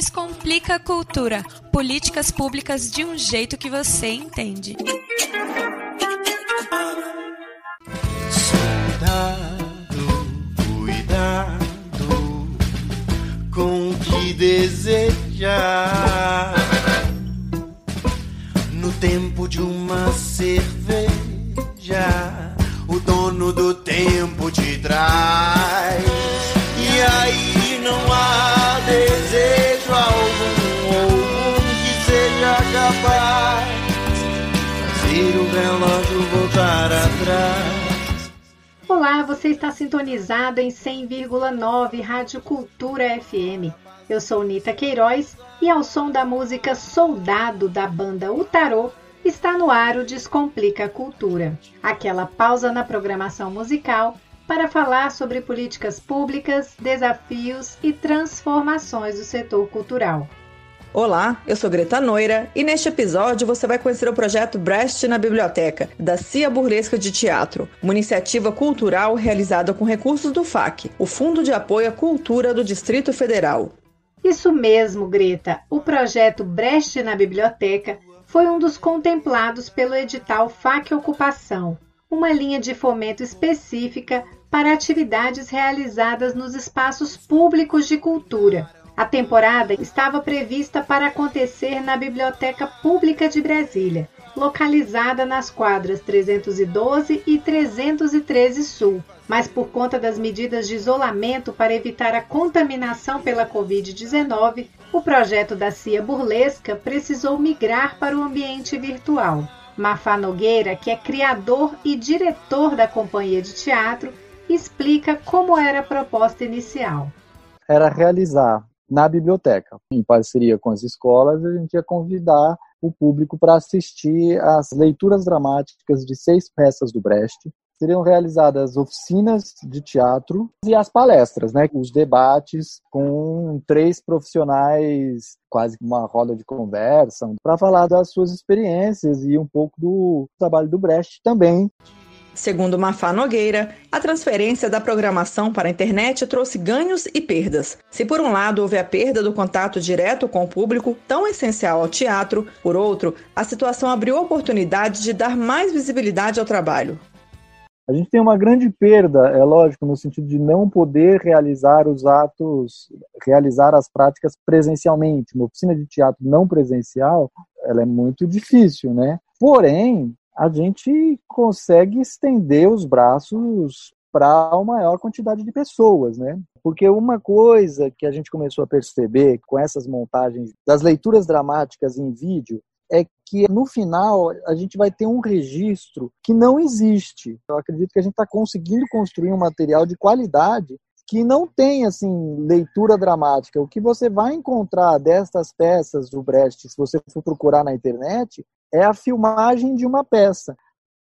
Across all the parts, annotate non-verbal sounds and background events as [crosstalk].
Descomplica a Cultura. Políticas públicas de um jeito que você entende. Soldado, cuidado com o que desejar. No tempo de uma cerveja, o dono do tempo te traz. Relógio voltar atrás. Olá, você está sintonizado em 100,9 Rádio Cultura FM. Eu sou Nita Queiroz e ao som da música Soldado da banda Utarô está no ar o Descomplica a Cultura, aquela pausa na programação musical para falar sobre políticas públicas, desafios e transformações do setor cultural. Olá, eu sou Greta Noira e neste episódio você vai conhecer o projeto Brecht na Biblioteca, da Cia Burlesca de Teatro, uma iniciativa cultural realizada com recursos do FAC, o Fundo de Apoio à Cultura do Distrito Federal. Isso mesmo, Greta. O projeto Brecht na Biblioteca foi um dos contemplados pelo edital FAC Ocupação, uma linha de fomento específica para atividades realizadas nos espaços públicos de cultura. A temporada estava prevista para acontecer na Biblioteca Pública de Brasília, localizada nas quadras 312 e 313 Sul, mas por conta das medidas de isolamento para evitar a contaminação pela Covid-19, o projeto da CIA Burlesca precisou migrar para o ambiente virtual. Mafá Nogueira, que é criador e diretor da companhia de teatro, explica como era a proposta inicial. Era realizar na biblioteca, em parceria com as escolas, a gente ia convidar o público para assistir às leituras dramáticas de seis peças do Brecht. Seriam realizadas oficinas de teatro e as palestras, né? os debates com três profissionais, quase uma roda de conversa, para falar das suas experiências e um pouco do trabalho do Brecht também. Segundo Mafá Nogueira, a transferência da programação para a internet trouxe ganhos e perdas. Se por um lado houve a perda do contato direto com o público, tão essencial ao teatro, por outro, a situação abriu a oportunidade de dar mais visibilidade ao trabalho. A gente tem uma grande perda, é lógico, no sentido de não poder realizar os atos, realizar as práticas presencialmente. Uma oficina de teatro não presencial, ela é muito difícil, né? Porém, a gente consegue estender os braços para uma maior quantidade de pessoas, né? Porque uma coisa que a gente começou a perceber com essas montagens das leituras dramáticas em vídeo é que no final a gente vai ter um registro que não existe. Eu acredito que a gente está conseguindo construir um material de qualidade que não tem assim leitura dramática. O que você vai encontrar destas peças do Brecht, se você for procurar na internet, é a filmagem de uma peça.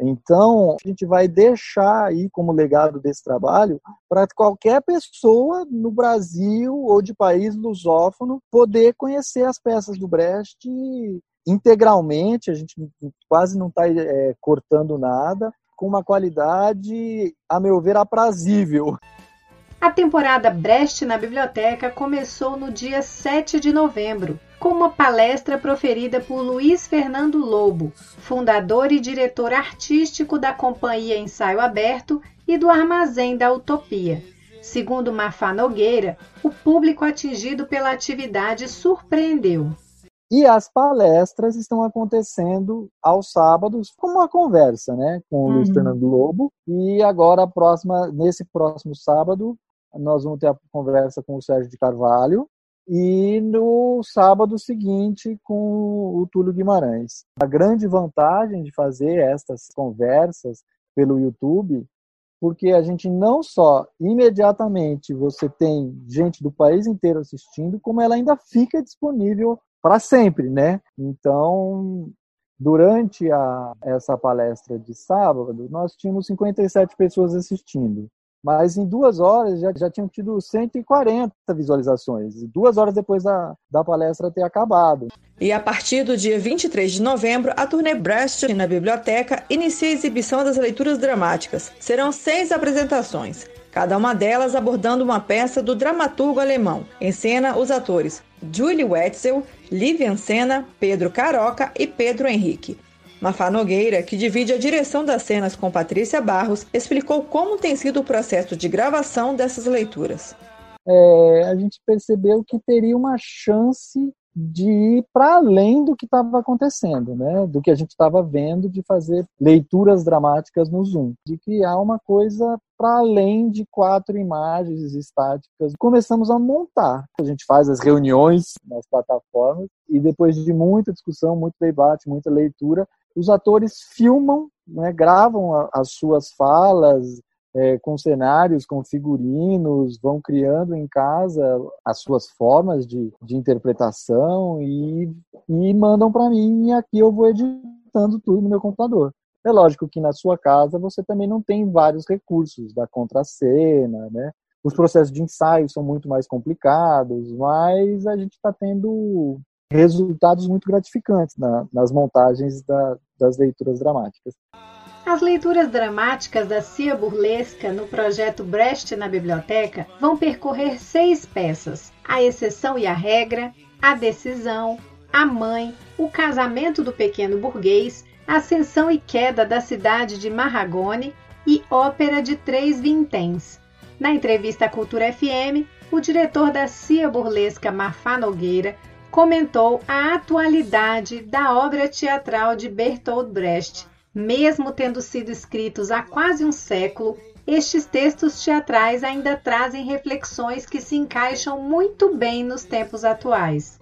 Então, a gente vai deixar aí como legado desse trabalho para qualquer pessoa no Brasil ou de país lusófono poder conhecer as peças do Brecht integralmente, a gente quase não está é, cortando nada, com uma qualidade, a meu ver, aprazível. A temporada Brecht na Biblioteca começou no dia 7 de novembro, com uma palestra proferida por Luiz Fernando Lobo, fundador e diretor artístico da Companhia Ensaio Aberto e do Armazém da Utopia. Segundo Mafá Nogueira, o público atingido pela atividade surpreendeu. E as palestras estão acontecendo aos sábados, como uma conversa, né, com o uhum. Luiz Fernando Lobo. E agora, próxima, nesse próximo sábado, nós vamos ter a conversa com o Sérgio de Carvalho e no sábado seguinte com o Túlio Guimarães. A grande vantagem de fazer estas conversas pelo YouTube, porque a gente não só imediatamente você tem gente do país inteiro assistindo, como ela ainda fica disponível para sempre, né? Então, durante a, essa palestra de sábado, nós tínhamos 57 pessoas assistindo mas em duas horas já, já tinham tido 140 visualizações, duas horas depois da, da palestra ter acabado. E a partir do dia 23 de novembro, a turnê Brecht na biblioteca inicia a exibição das leituras dramáticas. Serão seis apresentações. cada uma delas abordando uma peça do dramaturgo alemão. Em cena, os atores Julie Wetzel, Livian Senna, Pedro Caroca e Pedro Henrique. Mafá Nogueira, que divide a direção das cenas com Patrícia Barros, explicou como tem sido o processo de gravação dessas leituras. É, a gente percebeu que teria uma chance de ir para além do que estava acontecendo, né? do que a gente estava vendo, de fazer leituras dramáticas no Zoom, de criar uma coisa para além de quatro imagens estáticas. Começamos a montar. A gente faz as reuniões nas plataformas e depois de muita discussão, muito debate, muita leitura, os atores filmam, né, gravam as suas falas, é, com cenários, com figurinos, vão criando em casa as suas formas de, de interpretação e, e mandam para mim e aqui eu vou editando tudo no meu computador. É lógico que na sua casa você também não tem vários recursos da contracena, né? Os processos de ensaio são muito mais complicados, mas a gente está tendo resultados muito gratificantes na, nas montagens da, das leituras dramáticas. As leituras dramáticas da Cia Burlesca no projeto Brecht na Biblioteca vão percorrer seis peças: A Exceção e a Regra, A Decisão, A Mãe, O Casamento do Pequeno Burguês, Ascensão e Queda da Cidade de Marragone e Ópera de Três Vinténs. Na entrevista à Cultura FM, o diretor da Cia Burlesca Mafá Nogueira comentou a atualidade da obra teatral de Bertolt Brecht mesmo tendo sido escritos há quase um século, estes textos teatrais ainda trazem reflexões que se encaixam muito bem nos tempos atuais.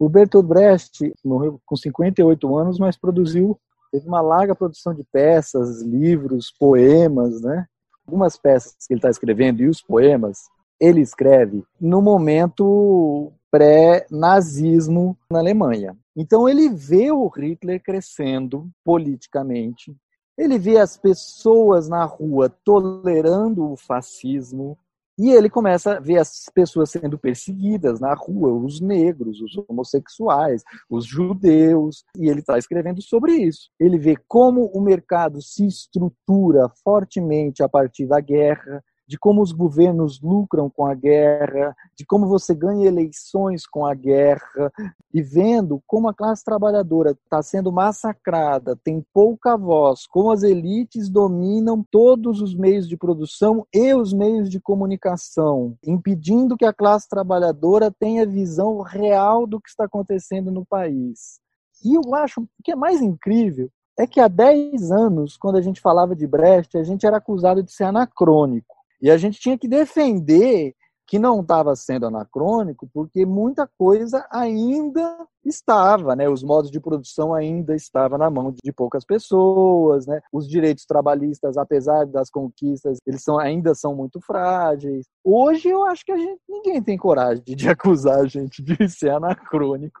O Bertolt Brecht morreu com 58 anos, mas produziu teve uma larga produção de peças, livros, poemas, né? Algumas peças que ele está escrevendo e os poemas ele escreve no momento pré-nazismo na Alemanha. Então ele vê o Hitler crescendo politicamente, ele vê as pessoas na rua tolerando o fascismo, e ele começa a ver as pessoas sendo perseguidas na rua, os negros, os homossexuais, os judeus, e ele está escrevendo sobre isso. Ele vê como o mercado se estrutura fortemente a partir da guerra, de como os governos lucram com a guerra, de como você ganha eleições com a guerra, e vendo como a classe trabalhadora está sendo massacrada, tem pouca voz, como as elites dominam todos os meios de produção e os meios de comunicação, impedindo que a classe trabalhadora tenha visão real do que está acontecendo no país. E eu acho que é mais incrível é que há 10 anos, quando a gente falava de Brecht, a gente era acusado de ser anacrônico. E a gente tinha que defender que não estava sendo anacrônico, porque muita coisa ainda estava, né? Os modos de produção ainda estavam na mão de poucas pessoas, né? Os direitos trabalhistas, apesar das conquistas, eles são, ainda são muito frágeis. Hoje eu acho que a gente ninguém tem coragem de, de [laughs] acusar a gente de ser anacrônico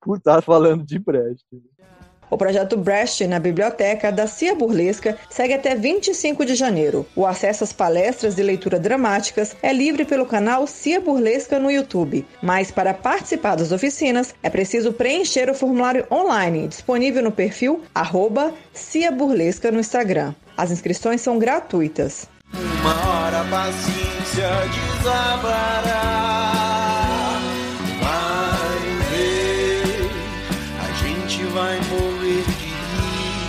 por estar falando de Brecht. O projeto Brecht na biblioteca da Cia Burlesca segue até 25 de janeiro. O acesso às palestras de leitura dramáticas é livre pelo canal Cia Burlesca no YouTube, mas para participar das oficinas é preciso preencher o formulário online disponível no perfil arroba Cia Burlesca no Instagram. As inscrições são gratuitas. Uma hora a paciência desabará. Vai morrer de rir,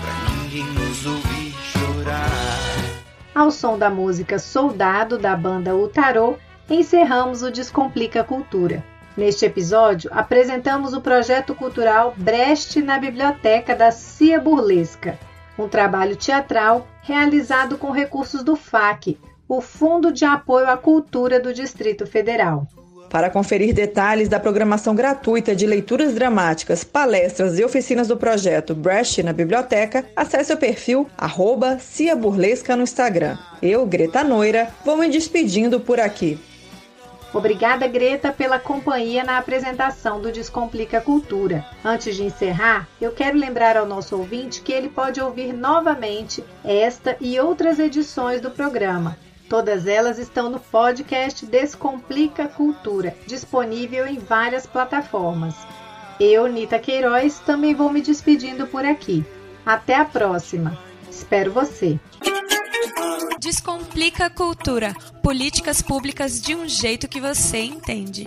pra ninguém nos ouvir chorar. Ao som da música Soldado da banda O Tarô, encerramos o Descomplica Cultura. Neste episódio, apresentamos o projeto cultural Brecht na Biblioteca da Cia Burlesca, um trabalho teatral realizado com recursos do FAC, o Fundo de Apoio à Cultura do Distrito Federal. Para conferir detalhes da programação gratuita de leituras dramáticas, palestras e oficinas do projeto Brecht na Biblioteca, acesse o perfil arroba Cia Burlesca no Instagram. Eu, Greta Noira, vou me despedindo por aqui. Obrigada, Greta, pela companhia na apresentação do Descomplica Cultura. Antes de encerrar, eu quero lembrar ao nosso ouvinte que ele pode ouvir novamente esta e outras edições do programa Todas elas estão no podcast Descomplica Cultura, disponível em várias plataformas. Eu, Nita Queiroz, também vou me despedindo por aqui. Até a próxima. Espero você. Descomplica cultura. Políticas públicas de um jeito que você entende.